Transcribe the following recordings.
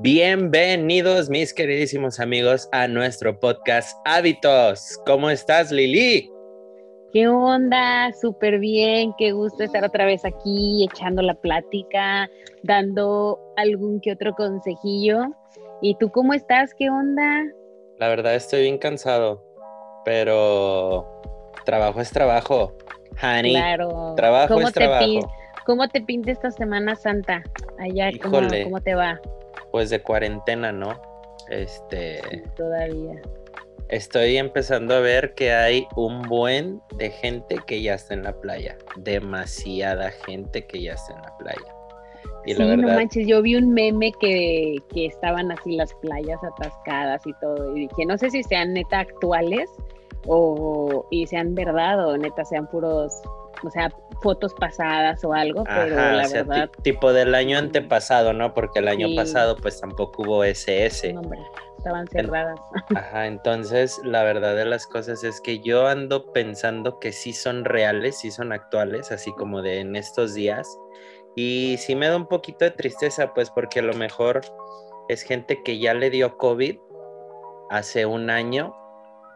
Bienvenidos, mis queridísimos amigos, a nuestro podcast Hábitos. ¿Cómo estás, Lili? ¿Qué onda? Súper bien, qué gusto estar otra vez aquí echando la plática, dando algún que otro consejillo. ¿Y tú cómo estás? ¿Qué onda? La verdad estoy bien cansado, pero trabajo es trabajo. Honey, claro. trabajo ¿Cómo es te trabajo. ¿Cómo te pinta esta Semana Santa? Allá, ¿cómo, Híjole. cómo te va? Pues de cuarentena, ¿no? Este, Todavía. estoy empezando a ver que hay un buen de gente que ya está en la playa. Demasiada gente que ya está en la playa. Y sí, la no manches, yo vi un meme que, que estaban así las playas atascadas y todo, y dije, no sé si sean neta actuales o y sean verdad o neta sean puros, o sea, fotos pasadas o algo, pero Ajá, la o sea, ti- verdad, tipo del año antepasado, ¿no? Porque el año Sí. pasado pues tampoco hubo SS. no, hombre, estaban cerradas. Ajá, entonces la verdad de las cosas es que yo ando pensando que sí son reales, sí son actuales, así como de en estos días. Y sí me da un poquito de tristeza, pues porque a lo mejor es gente que ya le dio COVID hace un año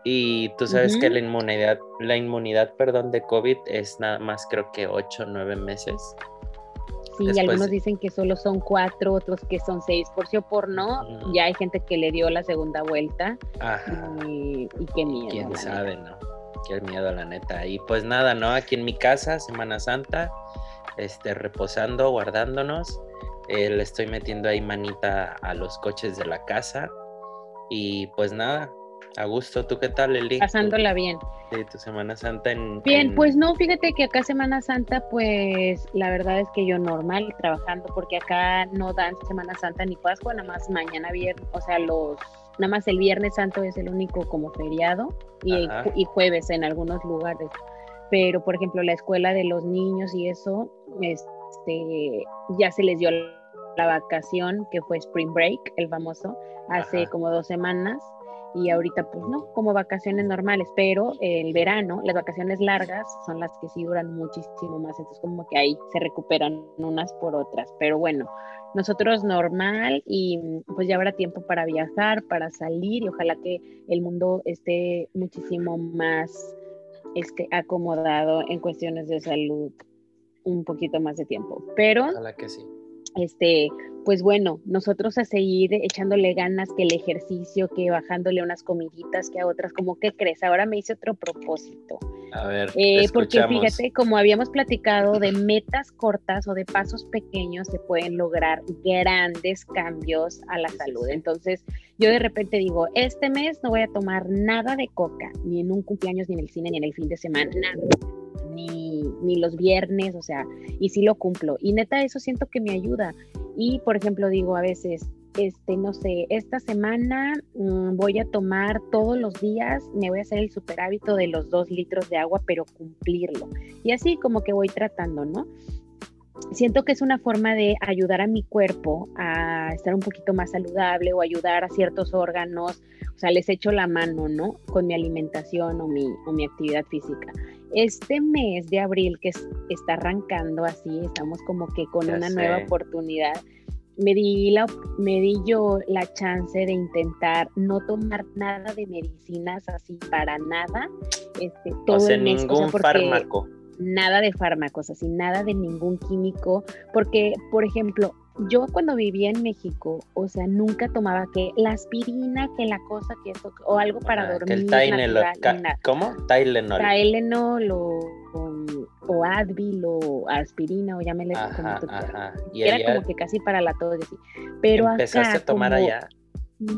y tú sabes que la inmunidad, la inmunidad, perdón, de COVID es nada más creo que 8 o 9 meses. Sí, después algunos dicen que solo son cuatro, otros que son seis, por sí o por no, ya hay gente que le dio la segunda vuelta Ajá. y, y qué miedo. quién neta. sabe, ¿no? Qué miedo, la neta. Y pues nada, ¿no? Aquí en mi casa, Semana Santa, este, reposando, guardándonos. Eh, le estoy metiendo ahí manita a los coches de la casa. Y pues nada, a gusto. ¿Tú qué tal, Eli? Pasándola bien. Sí, tu Semana Santa en... Bien, en- pues no, fíjate que acá Semana Santa, pues la verdad es que yo normal trabajando, porque acá no dan Semana Santa ni Pascua, nada más mañana viernes, o sea, los, nada más el Viernes Santo es el único como feriado y, jueves en algunos lugares. Pero, por ejemplo, la escuela de los niños y eso, este, ya se les dio la vacación, que fue Spring Break, el famoso, hace Ajá. como dos semanas y ahorita pues no, como vacaciones normales, pero el verano, las vacaciones largas son las que sí duran muchísimo más, entonces como que ahí se recuperan unas por otras, pero bueno, nosotros normal y pues ya habrá tiempo para viajar, para salir y ojalá que el mundo esté muchísimo más este, acomodado en cuestiones de salud un poquito más de tiempo, pero Ojalá que sí. Este, pues bueno, nosotros a seguir echándole ganas que el ejercicio, que bajándole unas comiditas, que a otras, como que crees, ahora me hice otro propósito. A ver, Eh, porque fíjate, como habíamos platicado de metas cortas o de pasos pequeños, se pueden lograr grandes cambios a la salud. Entonces, yo de repente digo, este mes no voy a tomar nada de coca, ni en un cumpleaños, ni en el cine, ni en el fin de semana, nada. Ni, ni los viernes, o sea, y sí lo cumplo. Y neta, eso siento que me ayuda. Y, por ejemplo, digo a veces, este, no sé, esta semana mm, voy a tomar todos los días, me voy a hacer el super hábito de los dos litros de agua, pero cumplirlo. Y así como que voy tratando, ¿no? Siento que es una forma de ayudar a mi cuerpo a estar un poquito más saludable o ayudar a ciertos órganos, o sea, les echo la mano, ¿no? Con mi alimentación o mi, o mi actividad física. Este mes de abril que es- está arrancando así, estamos como que con Ya una sé. nueva oportunidad, me di, la, me di yo la chance de intentar no tomar nada de medicinas así para nada, este, todo o sea, el mes, o sea, ningún porque fármaco. nada de fármacos, así nada de ningún químico, porque, por ejemplo, yo cuando vivía en México, o sea, nunca tomaba que la aspirina, que la cosa, que eso, o algo para Ajá, dormir. que el Tylenol. ¿Cómo? Tylenol. Tylenol o, o, o Advil o aspirina o llámele como tú quieras. Era como que casi para la tos, así. Pero empezaste acá, a tomar como- allá.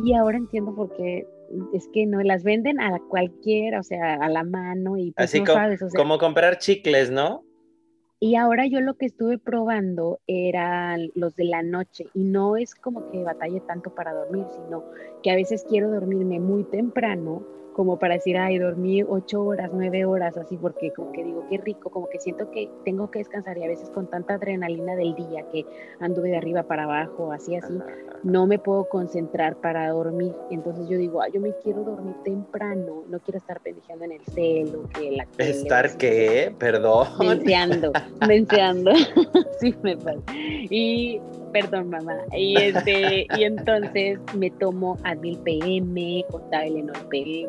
Y ahora entiendo por qué es que no las venden a cualquiera, o sea, a la mano y pues Así no como, sabes, o sea, como comprar chicles, ¿no? Y ahora yo lo que estuve probando eran los de la noche y no es como que batalle tanto para dormir, sino que a veces quiero dormirme muy temprano como para decir, ay, dormí ocho horas, nueve horas, así, porque como que digo, qué rico, como que siento que tengo que descansar y a veces con tanta adrenalina del día que anduve de arriba para abajo, así, así, Ajá, ajá. no me puedo concentrar para dormir. Entonces yo digo, ay, yo me quiero dormir temprano, no quiero estar pendejeando en el celo, que la ¿Estar qué? Perdón. Menseando, menseando. sí, me pasa. Y perdón mamá. Y, este, y entonces me tomo Advil PM o Tylenol PM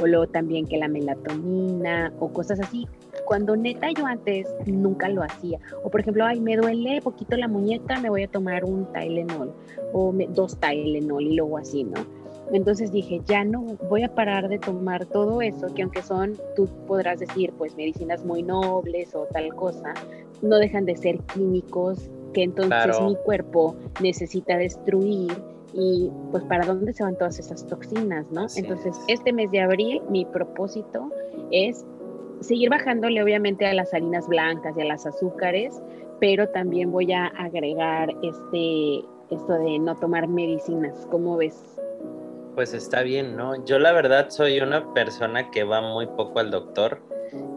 o luego también que la melatonina o cosas así. Cuando neta yo antes nunca lo hacía. O por ejemplo, ay, me duele poquito la muñeca, me voy a tomar un Tylenol o dos Tylenol y luego así, ¿no? Entonces dije, ya no voy a parar de tomar todo eso, que aunque son, tú podrás decir, pues medicinas muy nobles o tal cosa, no dejan de ser químicos que entonces mi cuerpo necesita destruir y pues para dónde se van todas esas toxinas, ¿no? entonces, este mes de abril mi propósito es seguir bajándole obviamente a las harinas blancas y a las azúcares, pero también voy a agregar este esto de no tomar medicinas, ¿cómo ves? Pues está bien, ¿no? Yo la verdad soy una persona que va muy poco al doctor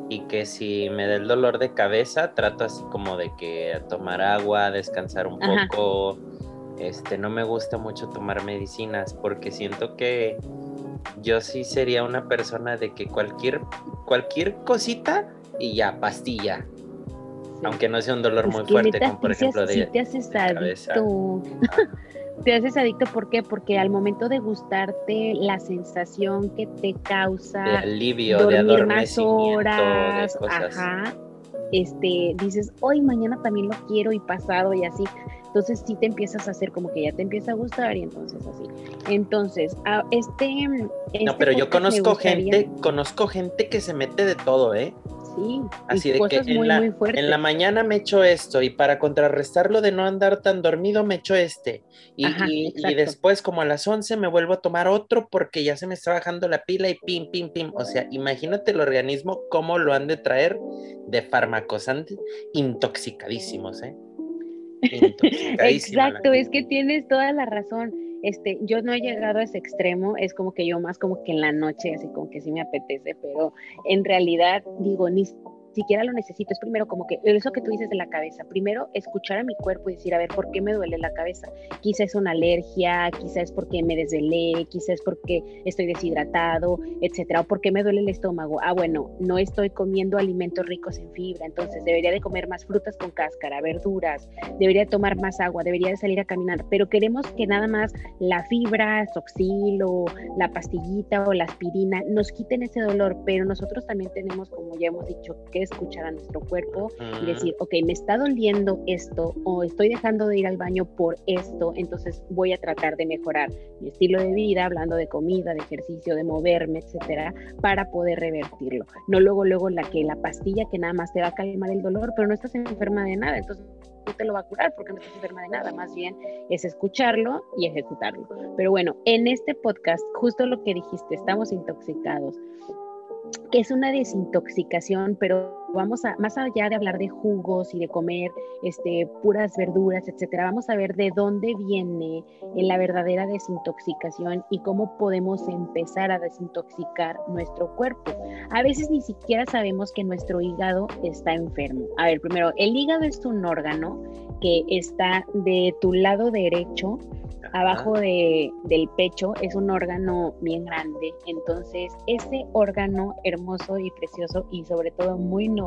y que si me da el dolor de cabeza trato así como de que tomar agua, descansar un poco. Este, no me gusta mucho tomar medicinas porque siento que yo sí sería una persona de que cualquier cualquier cosita y ya pastilla. Aunque no sea un dolor muy fuerte, como por ejemplo de, te haces te haces adicto, ¿por qué? Porque al momento de gustarte, la sensación que te causa de alivio, dormir de más horas, ajá, este, dices, hoy mañana también lo quiero y pasado y así. Entonces sí te empiezas a hacer como que ya te empieza a gustar y entonces así. Entonces, este, este, No, pero yo conozco gente, conozco gente que se mete de todo, ¿eh? Así de que en, la, en, la, mañana me echo esto y para contrarrestarlo de no andar tan dormido me echo este. Y, y, después como a las 11 me vuelvo a tomar otro porque ya se me está bajando la pila y pim, pim, pim. O sea, imagínate el organismo cómo lo han de traer de fármacos intoxicadísimos, ¿eh? Exacto, es que tienes toda la razón. Este, yo no he llegado a ese extremo, es como que yo más como que en la noche, así como que sí me apetece, pero en realidad digo, ni siquiera lo necesito. Es primero como que eso que tú dices de la cabeza. Primero, escuchar a mi cuerpo y decir, a ver, ¿por qué me duele la cabeza? Quizá es una alergia, quizá es porque me desvelé, quizá es porque estoy deshidratado, etcétera, o porque me duele el estómago. Ah, bueno, no estoy comiendo alimentos ricos en fibra, entonces debería de comer más frutas con cáscara, verduras, debería tomar más agua, debería de salir a caminar, pero queremos que nada más la fibra, soxil o la pastillita o la aspirina nos quiten ese dolor, pero nosotros también tenemos, como ya hemos dicho, que escuchar a nuestro cuerpo y decir, ok, me está doliendo esto o estoy dejando de ir al baño por esto, entonces voy a tratar de mejorar mi estilo de vida, hablando de comida, de ejercicio, de moverme, etcétera, para poder revertirlo. No luego, luego la que la pastilla que nada más te va a calmar el dolor, pero no estás enferma de nada, entonces no te lo va a curar porque no estás enferma de nada, más bien es escucharlo y ejecutarlo. Pero bueno, en este podcast, justo lo que dijiste, estamos intoxicados que es una desintoxicación, pero vamos a, más allá de hablar de jugos y de comer este, puras verduras, etcétera, vamos a ver de dónde viene la verdadera desintoxicación y cómo podemos empezar a desintoxicar nuestro cuerpo. A veces ni siquiera sabemos que nuestro hígado está enfermo. A ver, primero, el hígado es un órgano que está de tu lado derecho abajo de, del pecho es un órgano bien grande. Entonces, ese órgano hermoso y precioso y sobre todo muy noble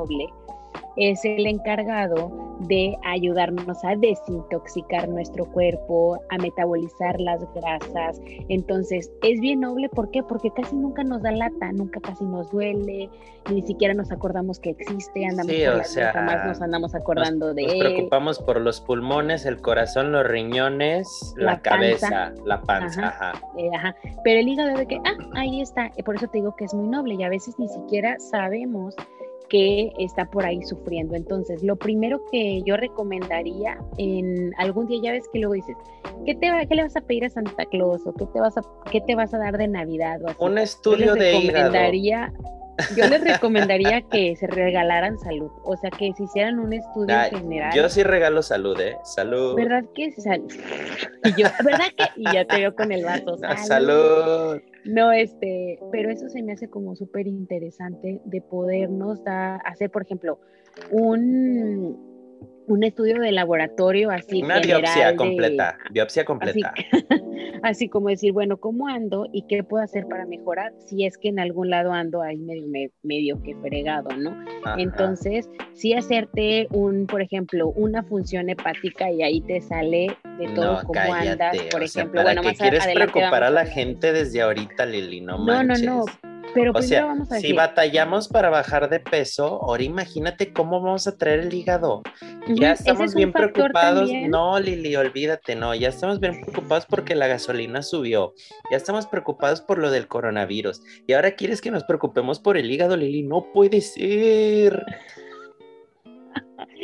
es el encargado de ayudarnos a desintoxicar nuestro cuerpo, a metabolizar las grasas. Entonces, es bien noble, ¿por qué? Porque casi nunca nos da lata, nunca casi nos duele, ni siquiera nos acordamos que existe, andamos sí, o sea, jamás nos andamos acordando de nos él. Nos preocupamos por los pulmones, el corazón, los riñones, la, cabeza, la panza, ajá. Eh, ajá. Pero el hígado de que, ah, ahí está, por eso te digo que es muy noble y a veces ni siquiera sabemos que está por ahí sufriendo. Entonces, lo primero que yo recomendaría en algún día, ya ves que luego dices, ¿qué, te va, qué le vas a pedir a Santa Claus o qué te vas a, qué te vas a dar de Navidad? O Un estudio de recomendaría, Yo les recomendaría que se regalaran salud, o sea, que se hicieran un estudio general. Yo sí regalo salud, ¿eh? Salud. ¿Verdad que? Salud. Y yo, ¿verdad que? Y ya te veo con el vaso. Salud. salud. No, este, pero eso se me hace como súper interesante de podernos dar, hacer, por ejemplo, un, un estudio de laboratorio así. Una biopsia completa, biopsia completa. Así, como decir, bueno, ¿cómo ando y qué puedo hacer para mejorar si es que en algún lado ando ahí medio, medio que fregado, ¿no? Entonces, sí hacerte un, por ejemplo, una función hepática y ahí te sale de todo cómo andas, por ejemplo. bueno, más quieres preocupar a la gente desde ahorita, Lili? No, no, no, no pero o sea, vamos a si batallamos para bajar de peso, ahora imagínate cómo vamos a traer el hígado. Ya estamos bien preocupados. No, Lili, olvídate, no, ya estamos bien preocupados porque la gasolina subió. Ya estamos preocupados por lo del coronavirus. Y ahora quieres que nos preocupemos por el hígado, Lili. No puede ser.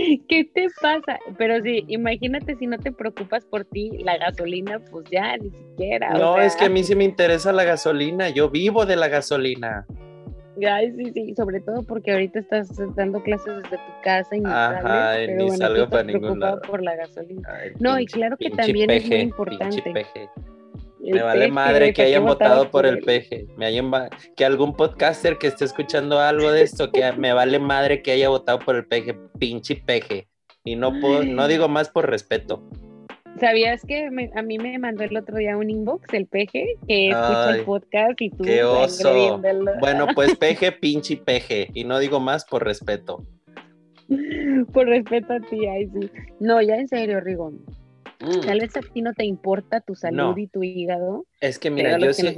¿Qué te pasa? Pero sí, imagínate si no te preocupas por ti, la gasolina, pues ya, ni siquiera. No, es que a mí sí me interesa la gasolina, yo vivo de la gasolina. Ay, sí, sí, sobre todo porque ahorita estás dando clases desde tu casa y no Ajá, ni salgo para ningún lado. por la gasolina. no, y claro que también es muy importante. Me vale madre que hayan votado por el peje. Me hayan que algún podcaster que esté escuchando algo de esto, que me vale madre que haya votado por el peje, pinche peje. Y no puedo, no digo más por respeto. ¿Sabías que a mí me mandó el otro día un inbox el peje que escucha el podcast y tú qué oso. Bueno, pues peje, pinche peje. Y no digo más por respeto. por respeto a ti, ay sí. No, ya en serio, Rigón Mm. Tal vez a ti no te importa tu salud y tu hígado. Es que mira, yo, sí,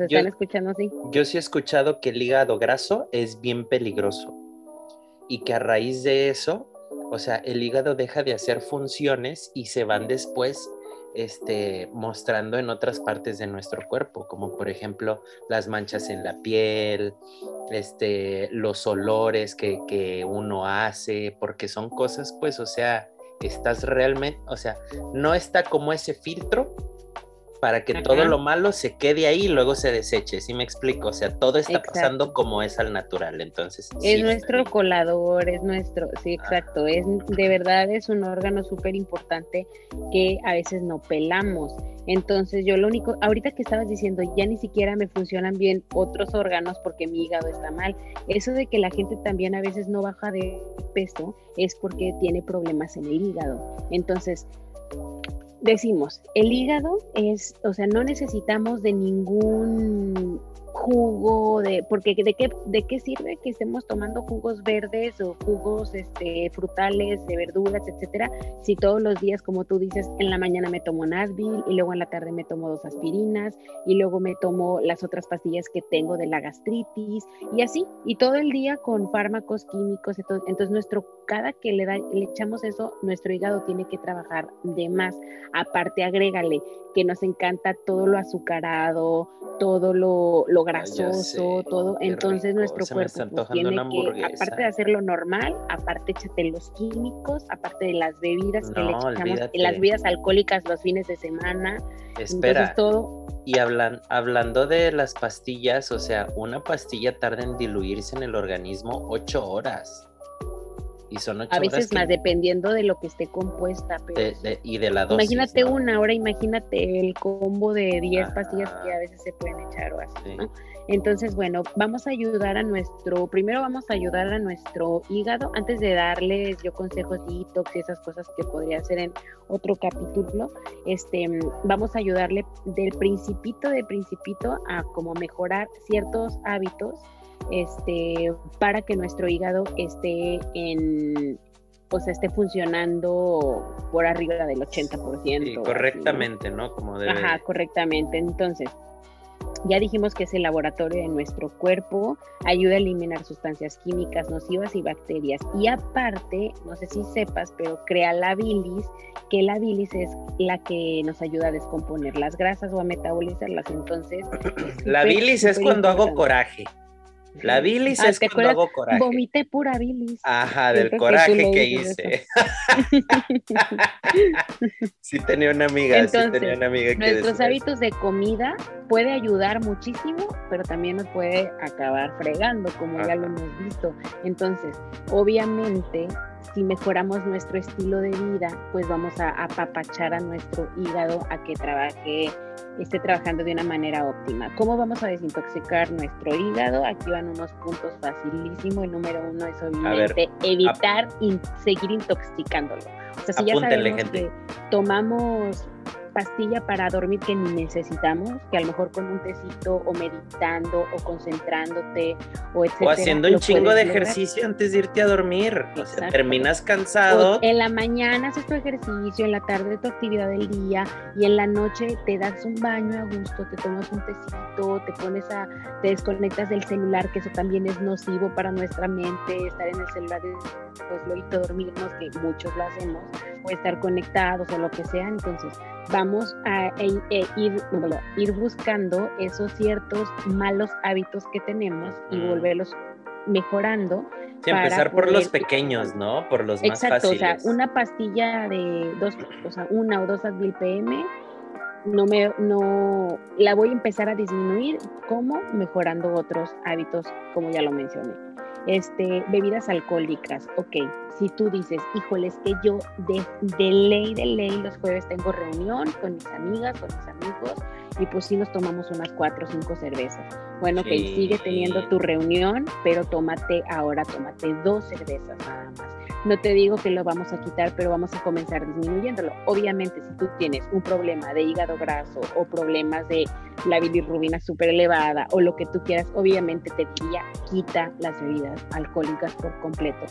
yo sí he escuchado que el hígado graso es bien peligroso y que a raíz de eso, o sea, el hígado deja de hacer funciones y se van después este, mostrando en otras partes de nuestro cuerpo, como por ejemplo las manchas en la piel, este, los olores que, que uno hace, porque son cosas, pues, o sea, estás realmente, o sea, no está como ese filtro para que todo lo malo se quede ahí y luego se deseche, ¿sí me explico? O sea, todo está pasando como es al natural, entonces. Es nuestro colador, es nuestro, sí, exacto, es de verdad es un órgano súper importante que a veces no pelamos. Entonces yo lo único, ahorita que estabas diciendo, ya ni siquiera me funcionan bien otros órganos porque mi hígado está mal. Eso de que la gente también a veces no baja de peso es porque tiene problemas en el hígado. Entonces, decimos, el hígado es, o sea, no necesitamos de ningún jugo de porque de qué de qué sirve que estemos tomando jugos verdes o jugos este frutales de verduras etcétera si todos los días como tú dices en la mañana me tomo un Advil y luego en la tarde me tomo dos aspirinas y luego me tomo las otras pastillas que tengo de la gastritis y así y todo el día con fármacos químicos entonces nuestro cada que le, da, le echamos eso nuestro hígado tiene que trabajar de más. Aparte agrégale que nos encanta todo lo azucarado todo lo, lo grasoso, todo. Entonces nuestro cuerpo pues, tiene que, aparte de hacerlo normal, aparte échate los químicos, aparte de las bebidas que le echamos, las bebidas alcohólicas los fines de semana. Espera. todo. Y hablan, hablando de las pastillas, o sea, una pastilla tarda en diluirse en el organismo ocho horas. Y son ocho A veces más, dependiendo de lo que esté compuesta. y de la dosis. Imagínate una, hora imagínate el combo de 10 pastillas que a veces se pueden echar o así, ¿no? Entonces, bueno, vamos a ayudar a nuestro, primero vamos a ayudar a nuestro hígado, antes de darles yo consejos de detox y esas cosas que podría hacer en otro capítulo, este, vamos a ayudarle del principito, de principito a como mejorar ciertos hábitos, este, para que nuestro hígado esté en, o sea, esté funcionando por arriba del 80%. Sí, correctamente, ¿no? Como debe. Ajá, correctamente. Entonces, ya dijimos que es el laboratorio de nuestro cuerpo, ayuda a eliminar sustancias químicas nocivas y bacterias. Y aparte, no sé si sepas, pero crea la bilis, que la bilis es la que nos ayuda a descomponer las grasas o a metabolizarlas. Entonces, la bilis es cuando hago coraje. La bilis ah, es cuando hago coraje. Vomité pura bilis. Ajá, del coraje que, hice. sí tenía una amiga, sí tenía una amiga que Nuestros hábitos de comida puede ayudar muchísimo, pero también nos puede acabar fregando, como ya lo hemos visto. Entonces, obviamente, si mejoramos nuestro estilo de vida, pues vamos a apapachar a nuestro hígado a que trabaje, esté trabajando de una manera óptima. ¿Cómo vamos a desintoxicar nuestro hígado? Aquí van unos puntos facilísimos. El número uno es obviamente evitar seguir intoxicándolo. O sea, si ya sabemos que tomamos pastilla para dormir que ni necesitamos, que a lo mejor con un tecito o meditando o concentrándote o etcétera. O haciendo un chingo de ejercicio antes de irte a dormir. O sea, terminas cansado. en la mañana haces tu ejercicio, en la tarde tu actividad del día y en la noche te das un baño a gusto, te tomas un tecito, te pones a, te desconectas del celular, que eso también es nocivo para nuestra mente, estar en el celular pues luego dormirnos, que muchos lo hacemos, estar conectados o lo que sea. Entonces, vamos a e, e, ir, ir buscando esos ciertos malos hábitos que tenemos y mm. volverlos mejorando. Sí, empezar por los pequeños, ¿no? Por los más fáciles. Exacto, o sea, una pastilla de dos, o sea, una o dos Advil PM, no me, no, la voy a empezar a disminuir, ¿cómo? Mejorando otros hábitos, como ya lo mencioné. Este, bebidas alcohólicas, ok, si tú dices, híjole, es que yo de, de, ley, de ley, los jueves tengo reunión con mis amigas, con mis amigos, y pues sí nos tomamos unas cuatro o cinco cervezas. Bueno, que sigue teniendo tu reunión, pero tómate ahora, tómate dos cervezas nada más. No te digo que lo vamos a quitar, pero vamos a comenzar disminuyéndolo. Obviamente, si tú tienes un problema de hígado graso o problemas de la bilirrubina súper elevada o lo que tú quieras, obviamente te diría quita las bebidas alcohólicas por completo.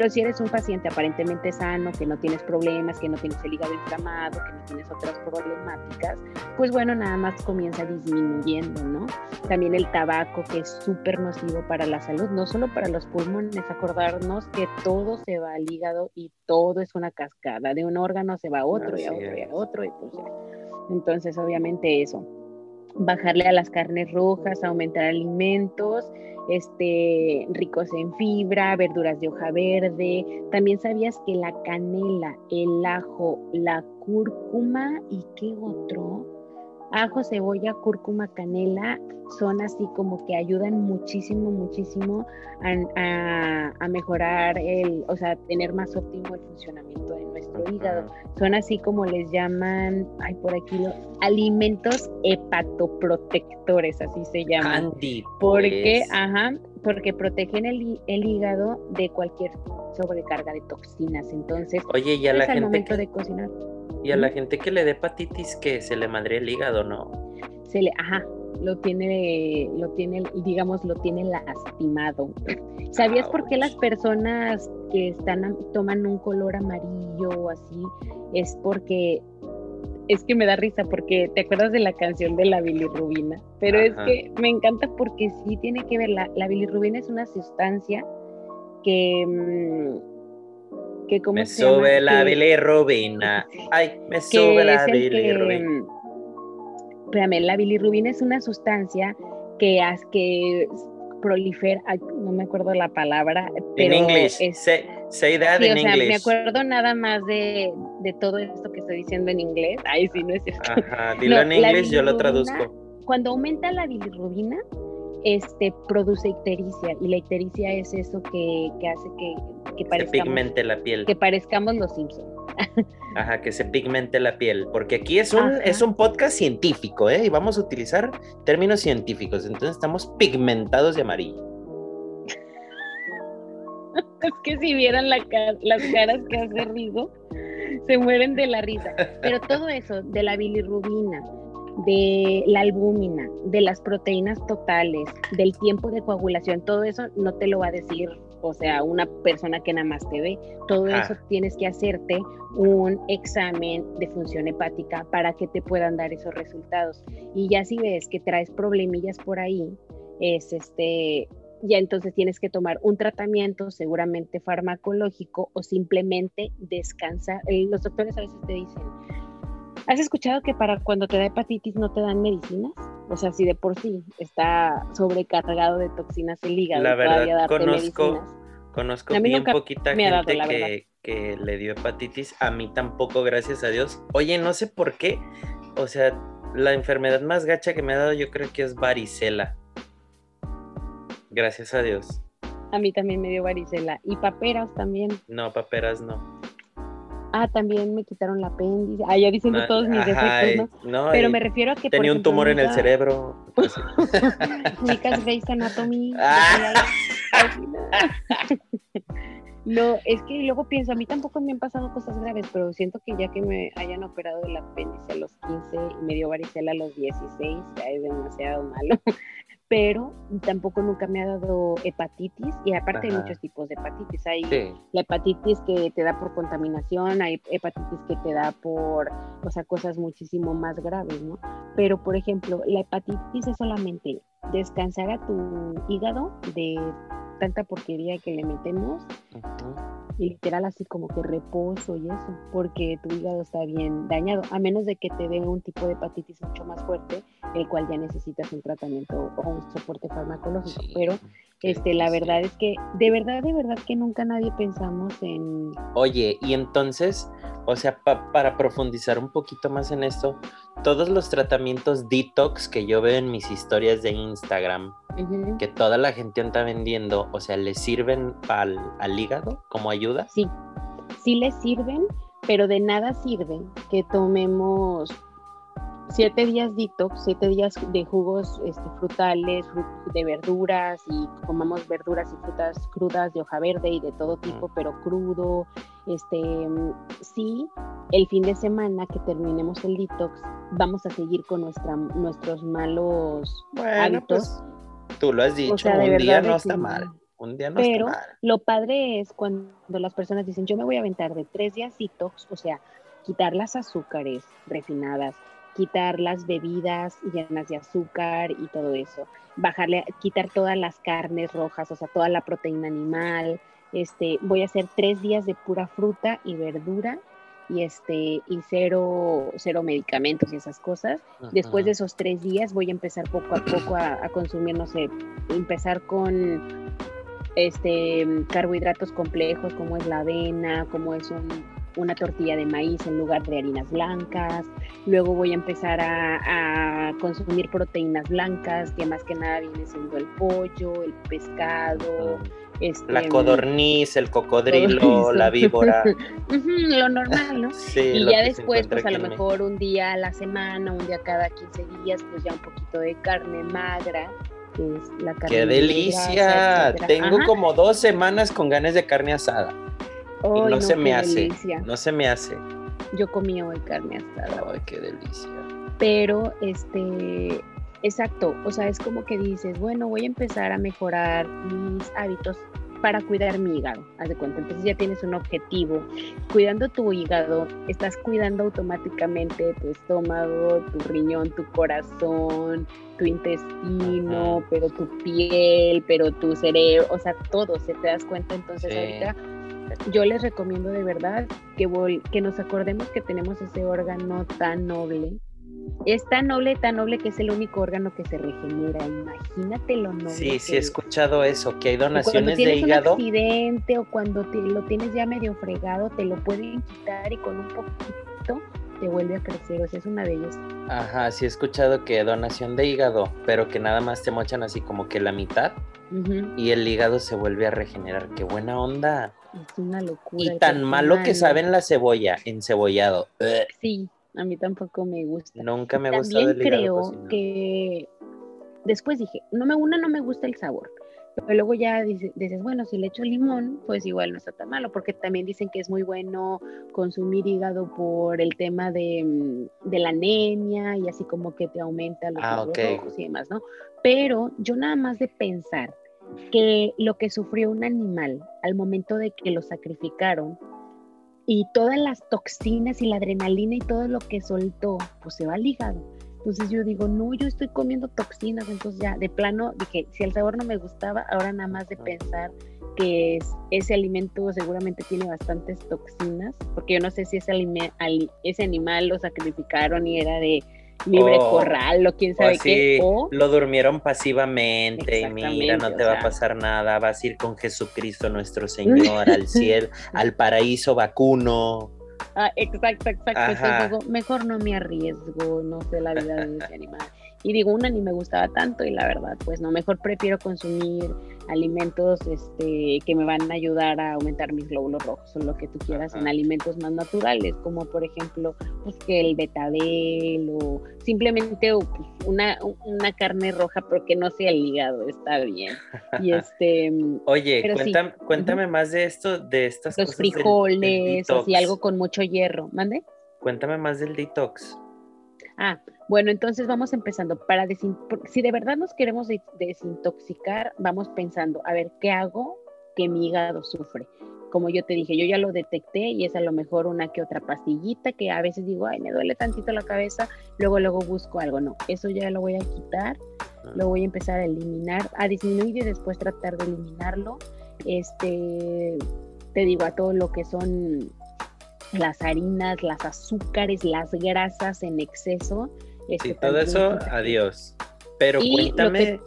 Pero, si eres un paciente aparentemente sano, que no tienes problemas, que no tienes el hígado inflamado, que no tienes otras problemáticas, pues bueno, nada más comienza disminuyendo, ¿no? También el tabaco, que es súper nocivo para la salud, no solo para los pulmones, acordarnos que todo se va al hígado y todo es una cascada, de un órgano se va a otro y a otro y a otro, y pues Entonces, obviamente eso bajarle a las carnes rojas, aumentar alimentos este, ricos en fibra, verduras de hoja verde. También sabías que la canela, el ajo, la cúrcuma y qué otro, ajo, cebolla, cúrcuma, canela, son así como que ayudan muchísimo, muchísimo a, a, mejorar el, o sea, tener más óptimo el funcionamiento de nuestro hígado. Son así como les llaman, ay, por aquí, alimentos hepatoprotectores, así se llaman. Porque, pues. ajá, porque protegen el, el, hígado de cualquier sobrecarga de toxinas. Entonces, Oye, ya la gente momento de cocinar. Y a la gente que le dé hepatitis que se le madre el hígado, ¿no? Se le, ajá, lo tiene, lo tiene, digamos, lo tiene lastimado. ¿Sabías por qué las personas que están toman un color amarillo o así? Es porque es que me da risa porque te acuerdas de la canción de la bilirrubina, pero es que me encanta porque sí tiene que ver, la, la bilirrubina es una sustancia que, me sube la bilirrubina. Ay, me sube la bilirrubina. espérame, la bilirrubina es una sustancia que hace que prolifera, no me acuerdo la palabra, pero en inglés, say, say that in Me acuerdo nada más de, de, todo esto que estoy diciendo en inglés. Ay, sí, no es cierto. Ajá, dilo en inglés, yo lo traduzco. Cuando aumenta la bilirrubina, este, produce ictericia y la ictericia es eso que, que hace que, que parezcamos, se pigmente la piel. Que parezcamos los Simpsons. Ajá, que se pigmente la piel, porque aquí es un, es un podcast científico, ¿eh? Y vamos a utilizar términos científicos, entonces estamos pigmentados de amarillo. es que si vieran la las caras que hace Rigo, se mueren de la risa. Pero todo eso, de la bilirrubina, de la albúmina, de las proteínas totales, del tiempo de coagulación, todo eso no te lo va a decir, o sea, una persona que nada más te ve. Todo eso tienes que hacerte un examen de función hepática para que te puedan dar esos resultados. Y ya si ves que traes problemillas por ahí, es este, ya entonces tienes que tomar un tratamiento seguramente farmacológico o simplemente descansar. Eh, los doctores a veces te dicen, ¿Has escuchado que para cuando te da hepatitis no te dan medicinas? O sea, si de por sí está sobrecargado de toxinas el hígado, la verdad, conozco, conozco bien poquita gente que, que le dio hepatitis. A mí tampoco, gracias a Dios. Oye, no sé por qué. O sea, la enfermedad más gacha que me ha dado yo creo que es varicela. Gracias a Dios. A mí también me dio varicela. Y paperas también. No, paperas no. Ah, también me quitaron la apéndice. Ah, ya diciendo todos mis defectos, ¿no? Pero me refiero a que. Tenía un tumor en el cerebro. Chicas Grey's Anatomy. Ah. no, es que luego pienso, a mí tampoco me han pasado cosas graves, pero siento que ya que me hayan operado el apéndice a los 15 y me dio varicela a los 16, ya es demasiado malo pero tampoco nunca me ha dado hepatitis y aparte hay muchos tipos de hepatitis. Hay la hepatitis que te da por contaminación, hay hepatitis que te da por, o sea, cosas muchísimo más graves, ¿no? Pero, por ejemplo, la hepatitis es solamente descansar a tu hígado de tanta porquería que le metemos. Y literal así como que reposo y eso, porque tu hígado está bien dañado, a menos de que te dé un tipo de hepatitis mucho más fuerte, el cual ya necesitas un tratamiento o un soporte farmacológico, pero este, la verdad es que de verdad, de verdad que nunca nadie pensamos en... Oye, y entonces, o sea, para profundizar un poquito más en esto, todos los tratamientos detox que yo veo en mis historias de Instagram, que toda la gente anda vendiendo, o sea, ¿le sirven al, al hígado como ayuda? Sí, sí le sirven, pero de nada sirve que tomemos siete días detox, siete días de jugos este, frutales, de verduras y comamos verduras y frutas crudas de hoja verde y de todo tipo, pero crudo. Este, sí, el fin de semana que terminemos el detox, vamos a seguir con nuestra, nuestros malos hábitos. Pues, tú lo has dicho, un día no está mal. Un día no pero está mal. lo padre es cuando las personas dicen, yo me voy a aventar de tres días detox, o sea, quitar las azúcares refinadas, quitar las bebidas llenas de azúcar y todo eso, bajarle, quitar todas las carnes rojas, o sea, toda la proteína animal, este, voy a hacer tres días de pura fruta y verdura y este y cero, cero medicamentos y esas cosas. Después de esos tres días voy a empezar poco a poco a, a, consumir, no sé, empezar con este carbohidratos complejos como es la avena, como es un una tortilla de maíz en lugar de harinas blancas. Luego voy a empezar a, consumir proteínas blancas, que más que nada viene siendo el pollo, el pescado. Este, la codorniz, el cocodrilo, la víbora. lo normal, ¿no? y ya después, pues a lo mejor un día a la semana, un día cada 15 días, pues ya un poquito de carne magra, que es la carne. ¡Qué delicia! Tengo como dos semanas con ganas de carne asada no, se me hace. No se me hace. Yo comí hoy carne asada. Ay, qué delicia. Pero, este, exacto, o sea, es como que dices, bueno, voy a empezar a mejorar mis hábitos para cuidar mi hígado, haz de cuenta. Entonces ya tienes un objetivo. Cuidando tu hígado, estás cuidando automáticamente tu estómago, tu riñón, tu corazón, tu intestino, pero tu piel, pero tu cerebro, o sea, todo, se te das cuenta. Entonces ahorita yo les recomiendo de verdad que, que nos acordemos que tenemos ese órgano tan noble. Es tan noble, tan noble que es el único órgano que se regenera. Imagínate lo noble. Sí, sí he escuchado eso, que hay donaciones de hígado. Un accidente o cuando lo tienes ya medio fregado, te lo pueden quitar y con un poquito te vuelve a crecer, o sea, es una de ellas. Ajá, sí he escuchado que donación de hígado, pero que nada más te mochan así como que la mitad y el hígado se vuelve a regenerar. ¡Qué buena onda! Es una locura. Y tan malo que saben la cebolla, encebollado. Sí, a mí tampoco me gusta. Nunca me ha gustado el creo que después dije, no me una no me gusta el sabor. Pero luego ya dices, bueno, si le echo limón, pues igual no está tan malo, porque también dicen que es muy bueno consumir hígado por el tema de, mm, de la anemia y así como que te aumenta los ah, ojos y demás, ¿no? Pero yo nada más de pensar que lo que sufrió un animal al momento de que lo sacrificaron y todas las toxinas y la adrenalina y todo lo que soltó, pues se va al hígado. Entonces yo digo, no, yo estoy comiendo toxinas, entonces ya de plano dije, si el sabor no me gustaba, ahora nada más de pensar que ese alimento seguramente tiene bastantes toxinas, porque yo no sé si ese, ese animal lo sacrificaron y era de libre corral o quién sabe qué. O lo durmieron pasivamente y mira, no te va a pasar nada, vas a ir con Jesucristo nuestro Señor al cielo, al paraíso vacuno. Ah, exacto, exacto. mejor no me arriesgo, no sé la vida de ese animal. Y digo, una ni me gustaba tanto y la verdad, pues no, mejor prefiero consumir alimentos este, que me van a ayudar a aumentar mis glóbulos rojos o lo que tú quieras en alimentos más naturales, como por ejemplo, pues que el betabel o simplemente pues, una, una carne roja, pero que no sea el hígado, está bien. Y este... Oye, cuéntame, cuéntame más de esto, de estas Los frijoles, o así, algo con mucho hierro. ¿Mande? Cuéntame más del detox. Ah, bueno, entonces vamos empezando. Para si de verdad nos queremos desintoxicar, vamos pensando, a ver, ¿qué hago que mi hígado sufre? Como yo te dije, yo ya lo detecté y es a lo mejor una que otra pastillita que a veces digo, ay, me duele tantito la cabeza, luego luego busco algo. No, eso ya lo voy a quitar, ah. lo voy a empezar a eliminar, a disminuir y después tratar de eliminarlo. Este, te digo, a todo lo que son las harinas, las azúcares, las grasas en exceso. Sí, todo eso, adiós. Pero cuéntame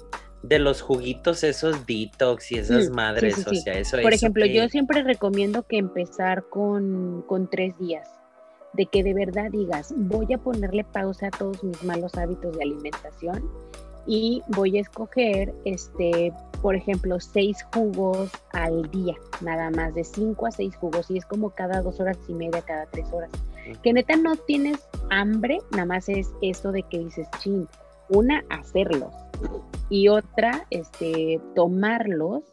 de los juguitos, esos detox y esas mm, madres, o sea, eso Por ejemplo, yo siempre recomiendo que empezar con, con tres días de que de verdad digas, voy a ponerle pausa a todos mis malos hábitos de alimentación y voy a escoger, este, por ejemplo, seis jugos al día, nada más, de cinco a seis jugos, y es como cada dos horas y media, cada tres horas. Que neta no tienes hambre, nada más es eso de que dices, chin, una, hacerlos, y otra, este, tomarlos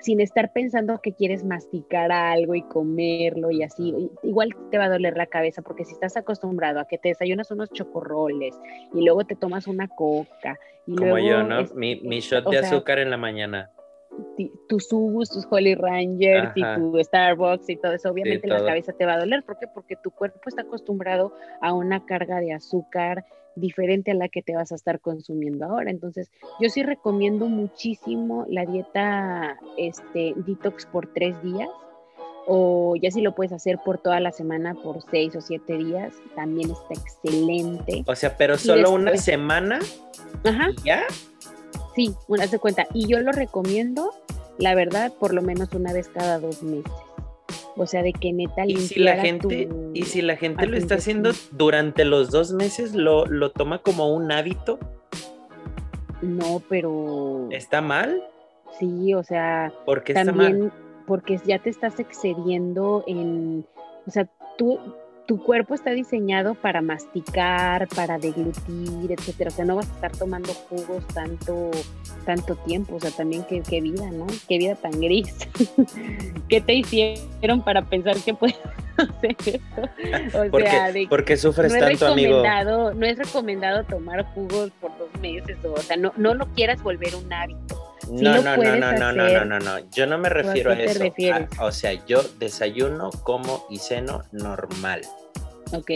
sin estar pensando que quieres masticar algo y comerlo y así. Igual te va a doler la cabeza porque si estás acostumbrado a que te desayunas unos chocorroles y luego te tomas una coca. Y Como yo, ¿no? mi, mi, shot de azúcar en la mañana. Tus Subus, tus Holy Rangers y tu Starbucks y todo eso, obviamente la cabeza te va a doler. ¿Por qué? Porque tu cuerpo está acostumbrado a una carga de azúcar diferente a la que te vas a estar consumiendo ahora. Entonces, yo sí recomiendo muchísimo la dieta este, detox por tres días o ya si lo puedes hacer por toda la semana por seis o siete días, también está excelente. O sea, pero solo una semana. Ajá. ¿Ya? Sí, una se cuenta. Y yo lo recomiendo, la verdad, por lo menos una vez cada dos meses. O sea, de que neta ¿Y si la gente Y si la gente lo está haciendo durante los dos meses, ¿lo, lo toma como un hábito? No, pero... ¿Está mal? Sí, o sea... ¿Por qué está mal? Porque ya te estás excediendo en... O sea, tú tu cuerpo está diseñado para masticar, para deglutir, etcétera. O sea, no vas a estar tomando jugos tanto, tanto tiempo. O sea, también qué, qué vida, ¿no? Qué vida tan gris. ¿Qué te hicieron para pensar que puedes hacer esto? O sea, qué, de, ¿por no tanto, amigo? No es recomendado tomar jugos por dos meses. O, sea, no, no lo quieras volver un hábito. Si no, no, no, no, no, no, no, no, Yo no me refiero a, a eso. Ah, o sea, yo desayuno, como y ceno normal. Ok.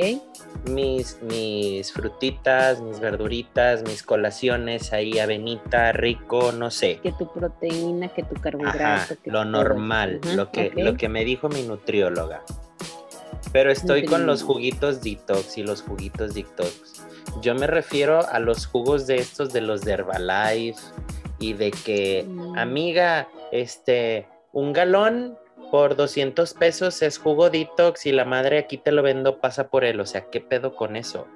Mis, mis frutitas, mis verduritas, mis colaciones, ahí avenita, rico, no sé. Que tu proteína, que tu carbohidrato. lo normal, lo, que, lo que me dijo mi nutrióloga. Pero estoy con los juguitos detox y los juguitos detox. Yo me refiero a los jugos de estos de los de Herbalife y de que, mm. amiga, este, un galón por 200 pesos es jugo detox y la madre aquí te lo vendo, pasa por él. O sea, ¿qué pedo con eso?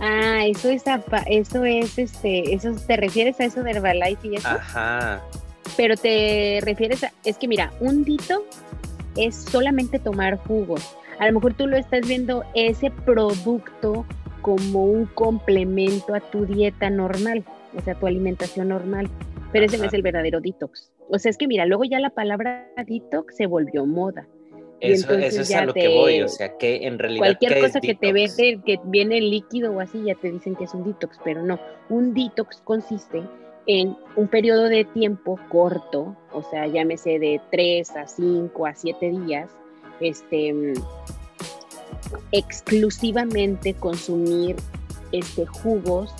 Ah, eso es, eso es, este, eso, ¿te refieres a eso de Herbalife y eso? Ajá. Pero te refieres a, es que mira, un detox es solamente tomar jugos. A lo mejor tú lo estás viendo ese producto como un complemento a tu dieta normal, o sea, tu alimentación normal, pero ese no es el verdadero detox. O sea, es que mira, luego ya la palabra detox se volvió moda. Eso, eso es a lo que voy, o sea, que en realidad. Cualquier cosa que te vende, que viene líquido o así, ya te dicen que es un detox, pero no. Un detox consiste en un periodo de tiempo corto, o sea, llámese de 3 a 5 a 7 días, este, exclusivamente consumir este, jugos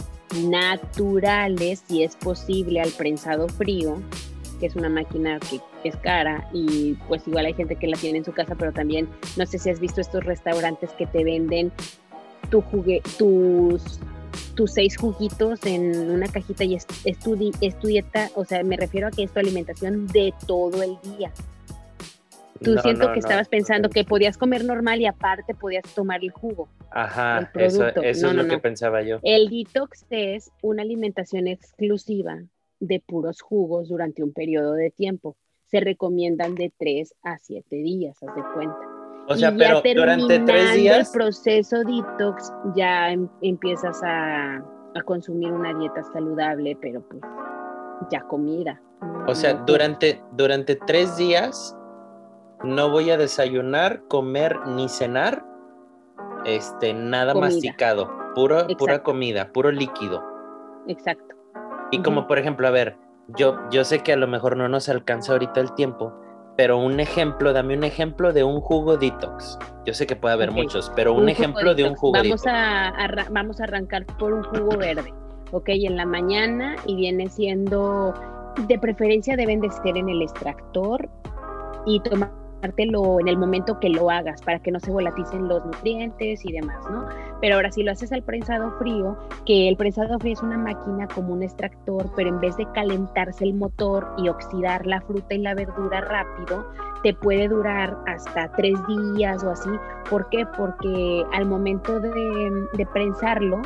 naturales, si es posible, al prensado frío, que es una máquina que es cara y pues igual hay gente que la tiene en su casa, pero también no sé si has visto estos restaurantes que te venden tu jugue, tus tus seis juguitos en una cajita y es, tu, dieta, o sea, me refiero a que es tu alimentación de todo el día. Tú siento que estabas pensando que podías comer normal y aparte podías tomar el jugo. Ajá, eso, es lo que pensaba yo. El detox es una alimentación exclusiva de puros jugos durante un periodo de tiempo. Se recomiendan de 3 a 7 días, haz de cuenta. O sea, pero durante tres días. el proceso detox ya em, empiezas a, a, consumir una dieta saludable, pero pues ya comida. O sea, durante, durante tres días no voy a desayunar, comer ni cenar, este, nada masticado, puro, pura comida, puro líquido. Exacto. Y como por ejemplo, a ver, yo, yo sé que a lo mejor no nos alcanza ahorita el tiempo, pero un ejemplo, dame un ejemplo de un jugo detox. Yo sé que puede haber muchos, pero un, ejemplo de un jugo vamos detox. A, vamos a arrancar por un jugo verde, ¿ok? En la mañana y viene siendo, de preferencia deben de ser en el extractor y tomar en el momento que lo hagas para que no se volaticen los nutrientes y demás, ¿no? Pero ahora si lo haces al prensado frío, que el prensado frío es una máquina como un extractor, pero en vez de calentarse el motor y oxidar la fruta y la verdura rápido, te puede durar hasta tres días o así. ¿Por qué? Porque al momento de, de prensarlo,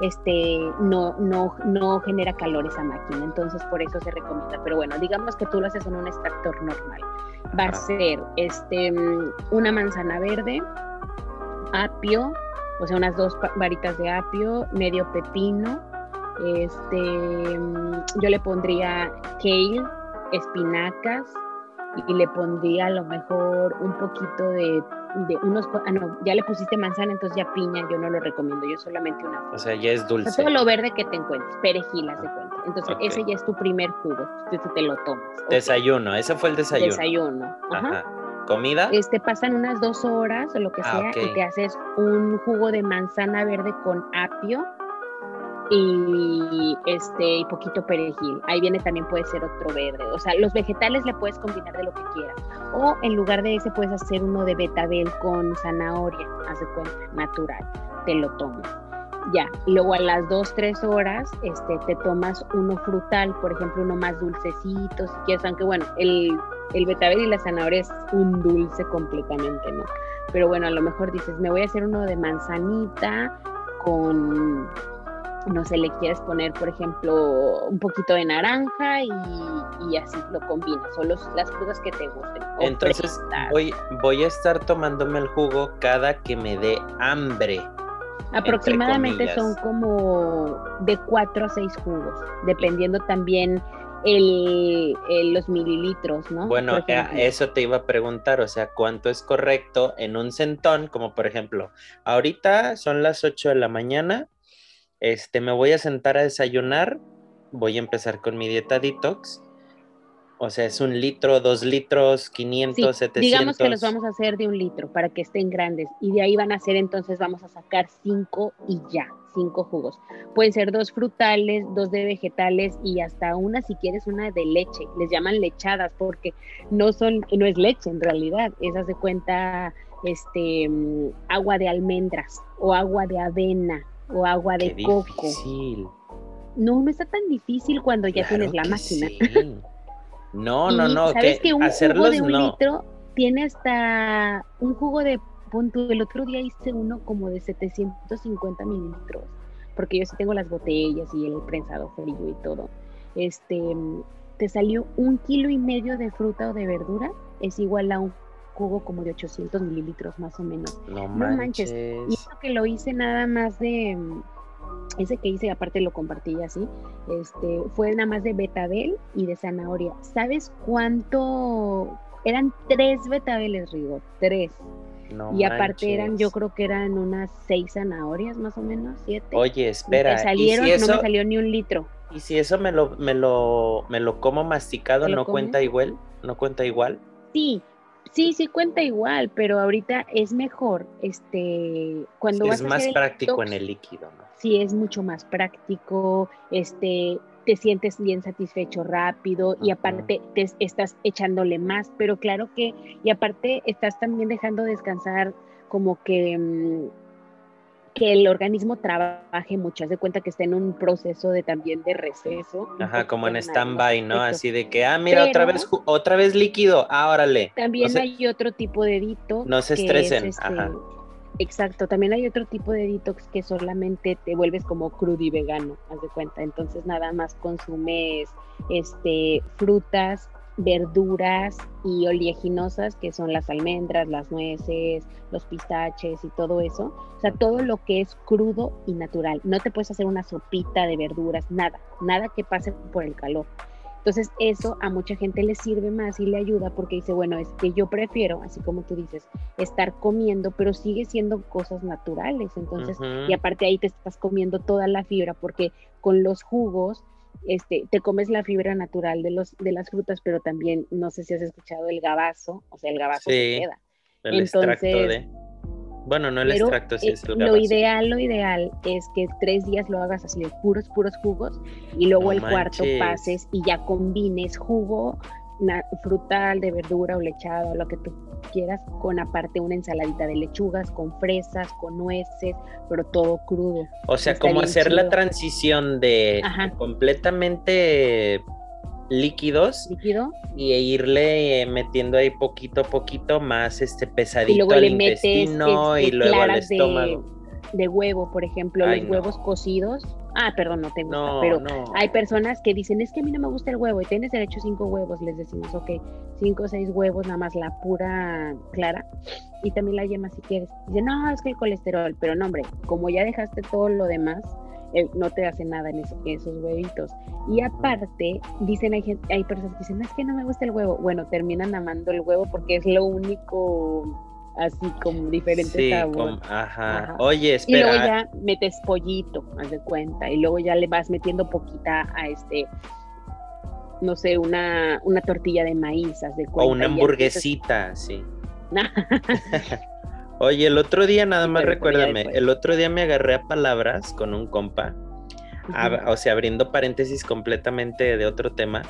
este, no, no, no genera calor esa máquina, entonces por eso se recomienda. Pero bueno, digamos que tú lo haces en un extractor normal. Va a ser este, una manzana verde, apio, o sea, unas dos varitas de apio, medio pepino, este, yo le pondría kale, espinacas y le pondría a lo mejor un poquito de de unos, ah, no, ya le pusiste manzana, entonces ya piña, yo no lo recomiendo, yo solamente una. O sea, ya es dulce. todo lo verde que te encuentres, perejilas de cuenta. Entonces, ese ya es tu primer jugo, entonces te lo tomas. Desayuno, ese fue el desayuno. Desayuno. Ajá. ¿Comida? Este, pasan unas dos horas o lo que ah, sea y te haces un jugo de manzana verde con apio y este y poquito perejil. Ahí viene también puede ser otro verde. O sea, los vegetales le puedes combinar de lo que quieras. O en lugar de ese puedes hacer uno de betabel con zanahoria, haz de cuenta, natural. Te lo tomas. Ya, luego a las 2, 3 horas este, te tomas uno frutal, por ejemplo, uno más dulcecito, si quieres, aunque bueno, el, el betabel y la zanahoria es un dulce completamente, ¿no? Pero bueno, a lo mejor dices, me voy a hacer uno de manzanita con no sé, le quieres poner, por ejemplo, un poquito de naranja y, así lo combinas, o las frutas que te gusten. Entonces voy, voy a estar tomándome el jugo cada que me dé hambre. Aproximadamente son como de 4 a 6 jugos, dependiendo también el, los mililitros, ¿no? Bueno, eh, eso te iba a preguntar, o sea, ¿cuánto es correcto en un centón? Como por ejemplo, ahorita son las 8 de la mañana, este, me voy a sentar a desayunar, voy a empezar con mi dieta detox. O sea, es un litro, dos litros, 500, 700. Digamos que los vamos a hacer de un litro para que estén grandes. Y de ahí van a ser, entonces vamos a sacar cinco y ya, cinco jugos. Pueden ser dos frutales, dos de vegetales y hasta una, si quieres, una de leche. Les llaman lechadas porque no son, no es leche en realidad. Esas de cuenta, este, mm, agua de almendras o agua de avena o agua de coco. No, no está tan difícil cuando ya tienes la máquina. No, no, no. ¿Sabes que, un jugo de un litro tiene hasta un jugo de punto? El otro día hice uno como de 750 mililitros, porque yo sí tengo las botellas y el prensado frío y todo. Este, te salió un kilo y medio de fruta o de verdura, es igual a un jugo como de 800 mililitros más o menos. No, manches. Y eso que lo hice nada más de, ese que hice aparte lo compartí así, este, fue nada más de betabel y de zanahoria. ¿Sabes cuánto? Eran tres betabeles, Rigo, tres. No y aparte eran, yo creo que eran unas seis zanahorias más o menos, siete. Oye, espera. salieron, no me salió ni un litro. ¿Y si eso me lo, me lo, me lo como masticado, no cuenta igual? ¿No cuenta igual? Sí, Sí, sí cuenta igual, pero ahorita es mejor, este, cuando es más práctico en el líquido, ¿no? Sí, es mucho más práctico, este, te sientes bien satisfecho rápido y aparte te estás echándole más, pero claro que, y aparte estás también dejando descansar como que mm, que el organismo trabaje mucho, haz de cuenta que está en un proceso de también de receso. Ajá, como en stand-by, ¿no? Así de que, ah, mira, otra vez otra vez líquido, ah, órale. También hay otro tipo de detox. No se estresen, este, ajá. Exacto, también hay otro tipo de detox que solamente te vuelves como crudo y vegano, haz de cuenta. Entonces nada más consumes este frutas, verduras y oleaginosas, que son las almendras, las nueces, los pistaches y todo eso. O sea, todo lo que es crudo y natural. No te puedes hacer una sopita de verduras, nada, nada que pase por el calor. Entonces eso a mucha gente le sirve más y le ayuda porque dice, bueno, es que yo prefiero, así como tú dices, estar comiendo, pero sigue siendo cosas naturales. Entonces, y aparte ahí te estás comiendo toda la fibra porque con los jugos este, te comes la fibra natural de, los, de las frutas, pero también, no sé si has escuchado el gabazo, o sea, el gabazo se queda. El extracto de... Bueno, no el extracto, sí, es el gabazo. Lo ideal, lo ideal es que tres días lo hagas así de puros, puros jugos, y luego el cuarto pases y ya combines jugo frutal, de verdura o lechada, o lo que tú quieras, con aparte una ensaladita de lechugas, con fresas, con nueces, pero todo crudo. O sea, como hacer la transición de completamente líquidos ¿Líquido? y irle metiendo ahí poquito a poquito más este pesadito al intestino y luego al estómago de huevo, por ejemplo, los huevos cocidos. Ah, perdón, no te gusta, pero hay personas que dicen, es que a mí no me gusta el huevo y tienes derecho a cinco huevos. Les decimos, ok, cinco o seis huevos, nada más la pura clara y también la yema si quieres. Dicen, no, es que el colesterol, pero no, hombre, como ya dejaste todo lo demás, eh, no te hace nada en esos huevitos. Y aparte, dicen, hay, hay personas que dicen, es que no me gusta el huevo. Bueno, terminan amando el huevo porque es lo único así como diferente sí, ajá. Oye, espera. Y luego ya metes pollito, haz de cuenta, y luego ya le vas metiendo poquita a este, no sé, una, una tortilla de maíz, haz de cuenta. O una hamburguesita, sí. Oye, el otro día, nada más recuérdame, el otro día me agarré a palabras con un compa, o sea, abriendo paréntesis completamente de otro tema,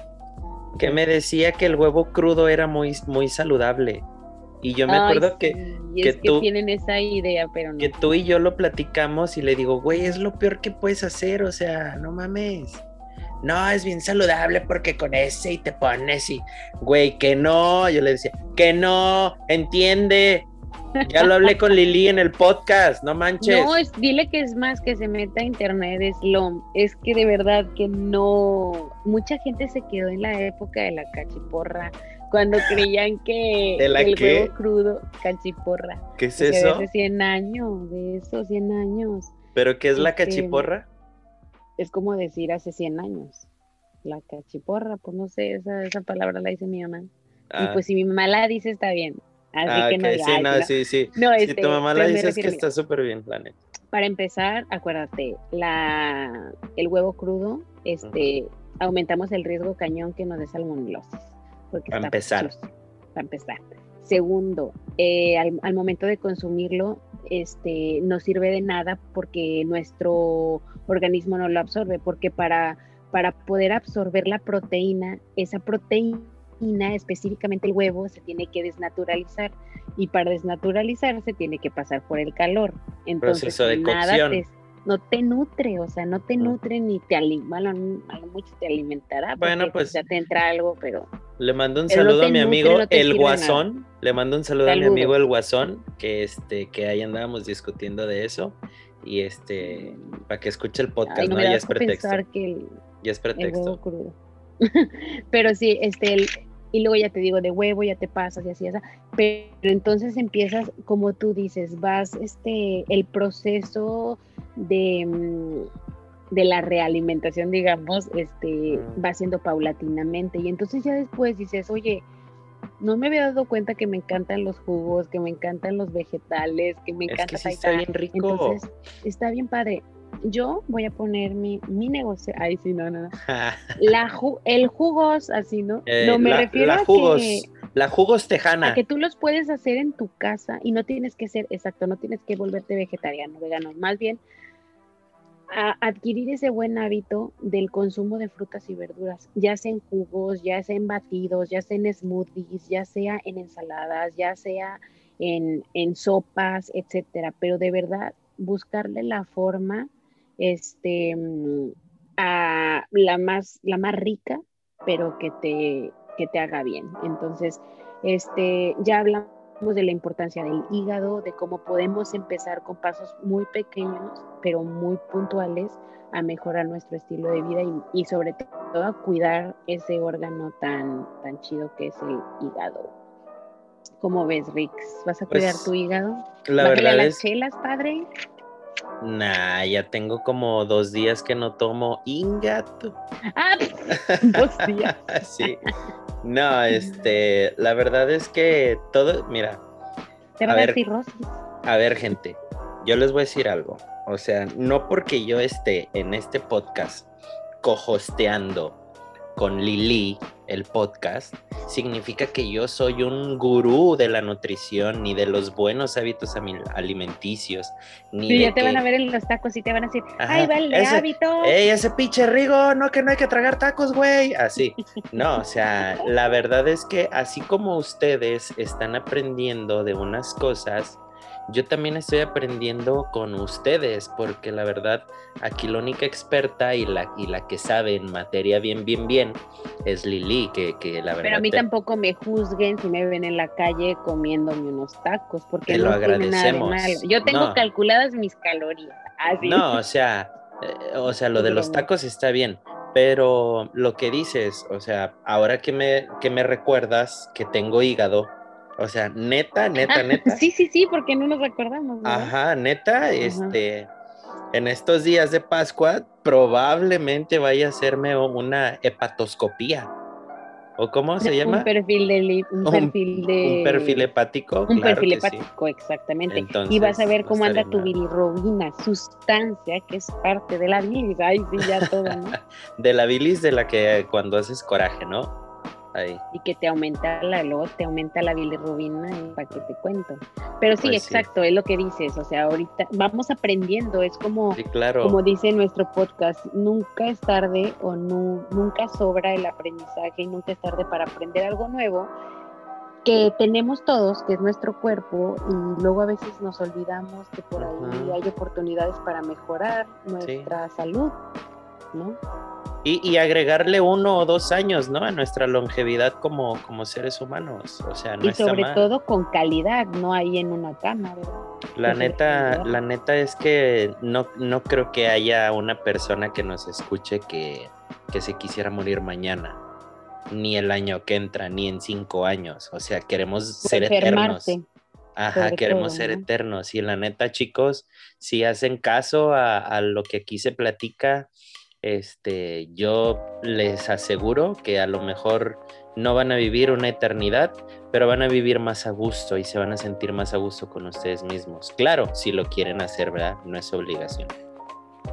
que me decía que el huevo crudo era muy, muy saludable. Y yo me acuerdo que, que, tú, tienen esa idea, pero no. Que tú y yo lo platicamos y le digo, güey, es lo peor que puedes hacer, o sea, no mames. No, es bien saludable porque con ese y te pones y, güey, que no. Yo le decía, que no, entiende. Ya lo hablé con Lili en el podcast, no manches. No, es, dile que es más que se meta a internet, es lo, es que de verdad que no, mucha gente se quedó en la época de la cachiporra, cuando creían que el huevo crudo, cachiporra. ¿Qué es eso? hace 100 años, de esos 100 años. ¿Pero qué es la este, cachiporra? Es como decir hace 100 años. La cachiporra, pues no sé, esa, esa palabra la dice mi mamá. Y ah. pues si mi mamá la dice, está bien. Así ah, que no, sí, no, sí, sí. si este, tu mamá la dice, es que está súper bien, la Para empezar, acuérdate, la, el huevo crudo, este, aumentamos el riesgo cañón que nos dé salmonelosis para empezar. para empezar. Segundo, eh, al, momento de consumirlo, este, no sirve de nada porque nuestro organismo no lo absorbe, porque para, para poder absorber la proteína, esa proteína, específicamente el huevo, se tiene que desnaturalizar y para desnaturalizarse tiene que pasar por el calor. Entonces, Proceso de nada no te nutre, o sea, no te nutre ni te alimenta, bueno, a lo mucho te alimentará, bueno, pues ya te entra algo, pero... Le mando un saludo a mi amigo El Guasón, le mando un saludo a mi amigo El Guasón, que este, que ahí andábamos discutiendo de eso, y este, para que escuche el podcast, ¿no? Ya es pretexto. Que ya es pretexto. pero sí, este, el, y luego ya te digo de huevo, ya te pasas y así, así. Pero entonces empiezas, como tú dices, vas, este, el proceso de, mm, de la realimentación, digamos, este, va siendo paulatinamente. Y entonces ya después dices, oye, no me había dado cuenta que me encantan los jugos, que me encantan los vegetales, que me encanta. Es que está bien rico. Entonces, está bien padre yo voy a poner mi, mi negocio. Ay, sí, no, no. la el jugos, así, ¿no? Eh, no me refiero a jugos, que. La jugos tejana. A que tú los puedes hacer en tu casa y no tienes que ser, exacto, no tienes que volverte vegetariano, vegano. Más bien, a adquirir ese buen hábito del consumo de frutas y verduras, ya sea en jugos, ya sea en batidos, ya sea en smoothies, ya sea en ensaladas, ya sea en, en sopas, etcétera. Pero de verdad, buscarle la forma, este, mm, a la más, la más rica, pero que te, que te haga bien. Entonces, este, ya hablamos de la importancia del hígado, de cómo podemos empezar con pasos muy pequeños, pero muy puntuales a mejorar nuestro estilo de vida y, sobre todo a cuidar ese órgano tan, tan chido que es el hígado. ¿Cómo ves, Rix? ¿Vas a cuidar pues, tu hígado? La verdad las es... chelas, padre? Nah, ya tengo como dos días que no tomo ingato. Ah, dos días. sí. No, este, la verdad es que todo, mira. Te va a, ver, A ver, gente, yo les voy a decir algo. O sea, no porque yo esté en este podcast cojosteando con Lili el podcast, significa que yo soy un gurú de la nutrición, ni de los buenos hábitos alimenticios. Ni sí, ya te van a ver en los tacos y te van a decir, ¡ay, vale, ese, hábito! ¡Ey, ese pinche Rigo! No, que no hay que tragar tacos, güey. Así. No, o sea, la verdad es que así como ustedes están aprendiendo de unas cosas, yo también estoy aprendiendo con ustedes, porque la verdad, aquí la única experta y la, y la que sabe en materia bien, bien, bien, es Lili, que, que la verdad... Pero a mí tampoco me juzguen si me ven en la calle comiéndome unos tacos, porque te no lo agradecemos. Yo tengo calculadas mis calorías. Así. No, o sea, eh, o sea, lo de los tacos está bien, pero lo que dices, o sea, ahora que me, que me recuerdas que tengo hígado, o sea, neta, neta, neta. Sí, sí, sí, porque no nos recordamos. Ajá, neta, este, en estos días de Pascua probablemente vaya a hacerme una hepatoscopía. ¿O cómo se llama? Un perfil de... Un, perfil, de, un perfil hepático. Un perfil hepático, exactamente. y vas a ver cómo anda tu bilirrubina, sustancia que es parte de la bilis. Ay, sí, ya todo, ¿no? de la bilis de la que cuando haces coraje, ¿no? Y que te aumenta la, luego te aumenta la bilirrubina y para que te cuento. Pero sí, pues exacto, es lo que dices, o sea, ahorita vamos aprendiendo, es como, como dice nuestro podcast, nunca es tarde o nunca sobra el aprendizaje y nunca es tarde para aprender algo nuevo que tenemos todos, que es nuestro cuerpo, y luego a veces nos olvidamos que por ahí hay oportunidades para mejorar nuestra salud, ¿no? Y, agregarle uno o dos años, ¿no? A nuestra longevidad como, como seres humanos. O sea, no y sobre todo con calidad, no ahí en una cama, ¿verdad? La neta, la neta es que no, no creo que haya una persona que nos escuche que, que se quisiera morir mañana. Ni el año que entra, ni en cinco años. O sea, queremos ser eternos. Ajá, queremos ser eternos. Y la neta, chicos, si hacen caso a, a lo que aquí se platica, este, yo les aseguro que a lo mejor no van a vivir una eternidad, pero van a vivir más a gusto y se van a sentir más a gusto con ustedes mismos. Claro, si lo quieren hacer, ¿verdad? No es obligación.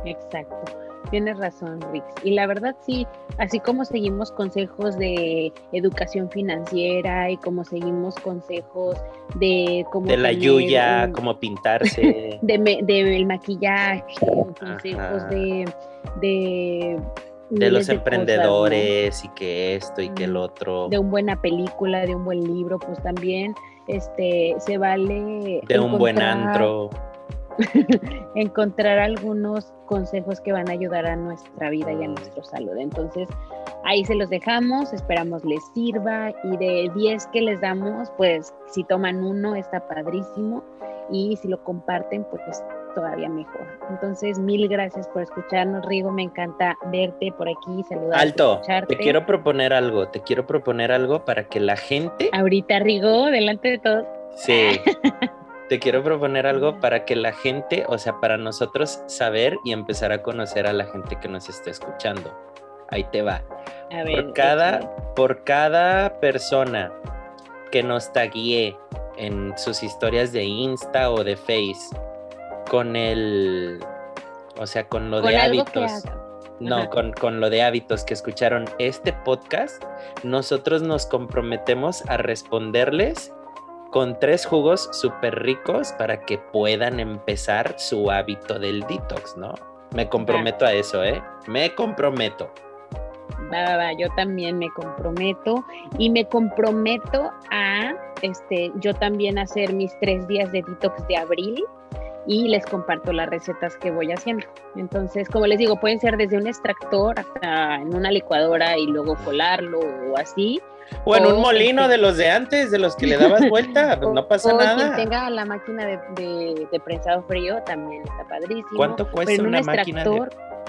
Exacto. Tienes razón, Rix. Y la verdad sí, así como seguimos consejos de educación financiera y como seguimos consejos de cómo... De la yuya, cómo pintarse. de, de, maquillaje, consejos de de de los emprendedores y que esto y que el otro. De una buena película, de un buen libro, pues también este se vale. De un buen antro. encontrar algunos consejos que van a ayudar a nuestra vida y a nuestra salud. Entonces, ahí se los dejamos, esperamos les sirva y de 10 que les damos, pues si toman uno está padrísimo y si lo comparten, pues todavía mejor. Entonces, mil gracias por escucharnos, Rigo. Me encanta verte por aquí, saludarte. Alto, te quiero proponer algo, te quiero proponer algo para que la gente. Ahorita, Rigo, delante de todos. Sí. te quiero proponer algo para que la gente, o sea, para nosotros saber y empezar a conocer a la gente que nos está escuchando. Ahí te va. por cada, por cada persona que nos taguee en sus historias de Insta o de Face con el, o sea, con lo de hábitos. No, con, con, lo de hábitos que escucharon este podcast, nosotros nos comprometemos a responderles con tres jugos súper ricos para que puedan empezar su hábito del detox, ¿no? Me comprometo a eso, ¿eh? Me comprometo. Va, va, va, yo también me comprometo y me comprometo a, este, yo también hacer mis tres días de detox de abril y les comparto las recetas que voy haciendo. Entonces, como les digo, pueden ser desde un extractor hasta en una licuadora y luego colarlo o así. O en un molino de los de antes, de los que le dabas vuelta, pues no pasa o nada. quien tenga la máquina de, de, de prensado frío también está padrísimo. ¿Cuánto cuesta un una máquina de,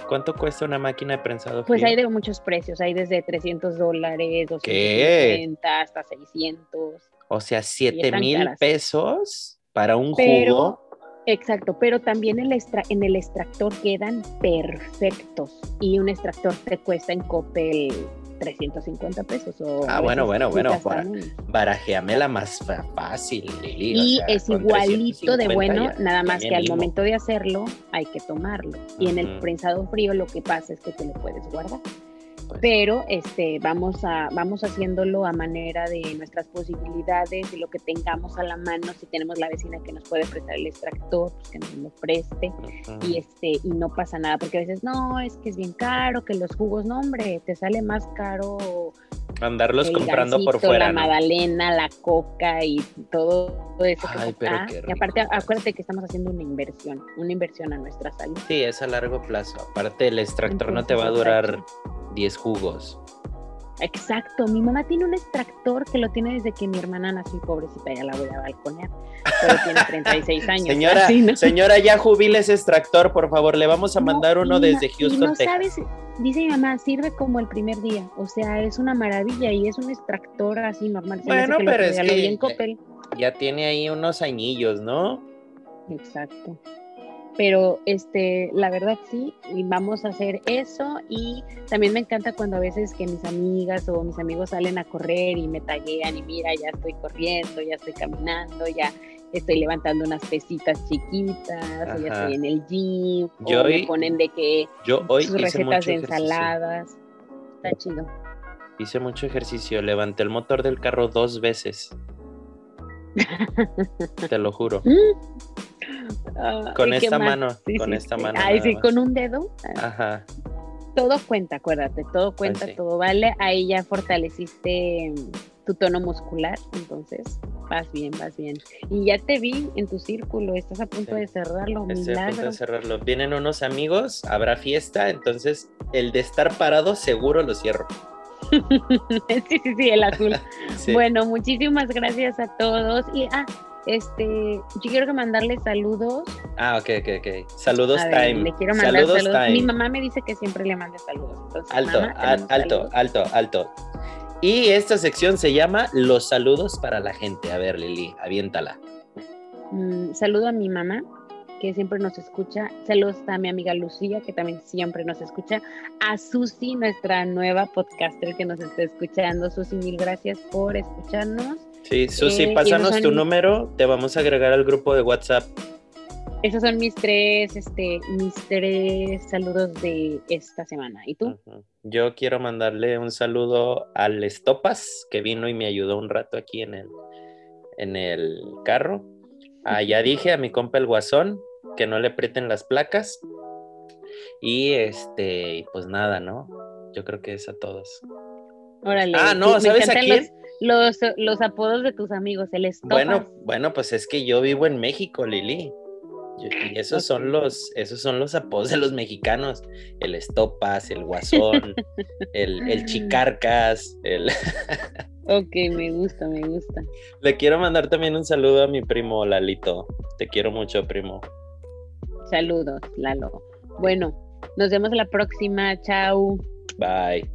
¿Cuánto cuesta una máquina de prensado Pues frío? hay de muchos precios, hay desde 300 dólares, ¿Qué? 250 hasta 600. O sea, 7 están mil caras. pesos para un Pero- jugo. Exacto, pero también el extra, en el extractor quedan perfectos y un extractor te cuesta en Coppel 350 pesos. O Ah, bueno, bueno, bueno. Barajéamela más fácil, Lili. o Y sea, es igualito de 350 bueno, ya- nada más que al momento de hacerlo hay que tomarlo. Y en el prensado frío lo que pasa es que te lo puedes guardar. Pues, pero este vamos a vamos haciéndolo a manera de nuestras posibilidades y lo que tengamos a la mano si tenemos la vecina que nos puede prestar el extractor pues que nos lo preste y este y no pasa nada porque a veces no es que es bien caro que los jugos no hombre te sale más caro Andarlos comprando por fuera, la ¿no? magdalena la coca y todo eso que Ay, pero está. qué y aparte acuérdate que estamos haciendo una inversión una inversión a nuestra salud Sí, es a largo plazo. Aparte, el extractor no te va a durar 10 jugos. Exacto, mi mamá tiene un extractor que lo tiene desde que mi hermana nació pobrecita, ya la voy a balconear, pero tiene 36 años. Señora, así, ¿no? señora, ya jubile ese extractor, por favor. Le vamos a No, mandar uno desde Houston, no Texas. sabes, dice mi mamá, sirve como el primer día, o sea, es una maravilla y es un extractor así normal. Se Bueno, que pero otro es que-. Ya tiene ahí unos añillos, ¿no? Exacto. Pero este, la verdad sí, y vamos a hacer eso. Y también me encanta cuando a veces que mis amigas o mis amigos salen a correr y me taguean y mira, ya estoy corriendo, ya estoy caminando, ya estoy levantando unas pesitas chiquitas, o ya estoy en el gym, Yo o me ponen de que Yo hoy sus recetas de ejercicio. ensaladas. Está chido. Hice mucho ejercicio. Levanté el motor del carro dos veces. Te lo juro. Ah, Con ¿y qué esta más mano, con esta mano Ay, sí, más. con un dedo. Ajá. todo cuenta, acuérdate, todo cuenta, sí. todo vale. Ahí ya fortaleciste mm, tu tono muscular, entonces vas bien, vas bien. Y ya te vi en tu círculo, estás a punto Sí. de cerrarlo, Estoy a punto milagro. de cerrarlo. Vienen unos amigos, habrá fiesta, entonces el de estar parado seguro lo cierro. sí, sí, sí, el azul. Sí. Bueno, muchísimas gracias a todos. Y ah, este, yo quiero que mandarles saludos. Ah, ok, ok, ok. Saludos A ver, time. le quiero mandar saludos, saludos. time. Mi mamá me dice que siempre le mande saludos. Entonces, Alto, mamá, al- alto, alto, alto. Y esta sección se llama Los saludos para la gente. A ver, Lili, aviéntala. Mm, saludo a mi mamá, que siempre nos escucha. Saludos a mi amiga Lucía, que también siempre nos escucha. A Susi, nuestra nueva podcaster que nos está escuchando. Susi, mil gracias por escucharnos. Sí, Susi, Eh, pásanos tu número, te vamos a agregar al grupo de WhatsApp. Esos son mis tres, este, mis tres saludos de esta semana. ¿Y tú? Yo quiero mandarle un saludo al Estopas, que vino y me ayudó un rato aquí en el, en el carro. Ah, ya dije a mi compa el Guasón que no le aprieten las placas. Y este, pues nada, ¿no? Yo creo que es a todos. Órale. Ah, no, ¿sabes a quién? Los, los, los apodos de tus amigos, el. Bueno, bueno, pues es que yo vivo en México, Lili. Yo- Y esos son los, esos son los apodos de los mexicanos. El Estopas, el Guasón, el, el Chicarcas, el... Ok, me gusta, me gusta. Le quiero mandar también un saludo a mi primo Lalito. Te quiero mucho, primo. Saludos, Lalo. Bueno, nos vemos la próxima. Chao. Bye.